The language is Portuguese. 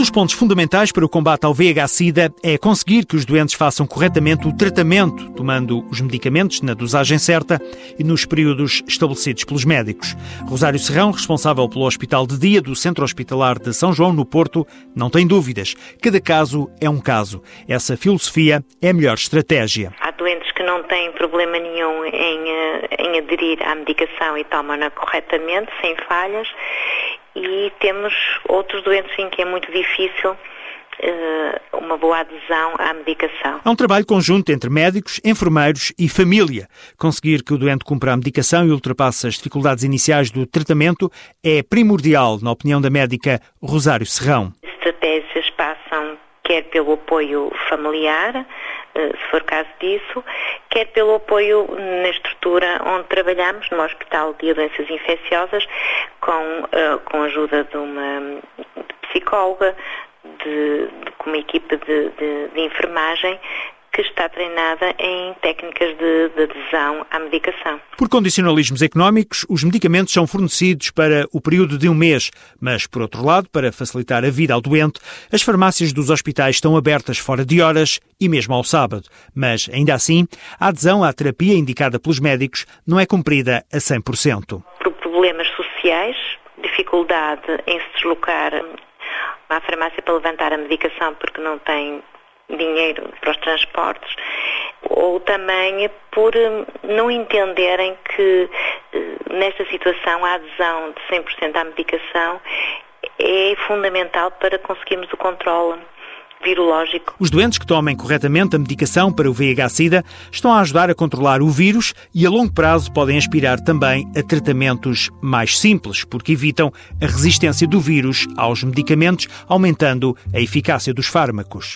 dos pontos fundamentais para o combate ao VIH-Sida é conseguir que os doentes façam corretamente o tratamento, tomando os medicamentos na dosagem certa e nos períodos estabelecidos pelos médicos. Rosário Serrão, responsável pelo Hospital de Dia do Centro Hospitalar de São João, no Porto, não tem dúvidas. Cada caso é um caso. Essa filosofia é a melhor estratégia. Não têm problema nenhum em, eh, em aderir à medicação e tomam-na corretamente, sem falhas e temos outros doentes em que é muito difícil eh, uma boa adesão à medicação. É um trabalho conjunto entre médicos, enfermeiros e família. Conseguir que o doente cumpra a medicação e ultrapasse as dificuldades iniciais do tratamento é primordial, na opinião da médica Rosário Serrão. Estratégias passam quer pelo apoio familiar, se for caso disso, quer pelo apoio na estrutura onde trabalhamos, no Hospital de Doenças Infecciosas, com, eh, com a ajuda de uma psicóloga, de, de, com uma equipa de, de, de enfermagem que está treinada em técnicas de, de, adesão à medicação. Por condicionalismos económicos, os medicamentos são fornecidos para o período de um mês, mas, por outro lado, para facilitar a vida ao doente, as farmácias dos hospitais estão abertas fora de horas e mesmo ao sábado. Mas, ainda assim, a adesão à terapia indicada pelos médicos não é cumprida a 100%. Por problemas sociais, dificuldade em se deslocar à farmácia para levantar a medicação porque não tem dinheiro para os transportes, ou também por hum, não entenderem que hum, nesta situação a adesão de 100% à medicação é fundamental para conseguirmos o controle virológico. Os doentes que tomem corretamente a medicação para o VIH-Sida estão a ajudar a controlar o vírus e a longo prazo podem aspirar também a tratamentos mais simples, porque evitam a resistência do vírus aos medicamentos, aumentando a eficácia dos fármacos.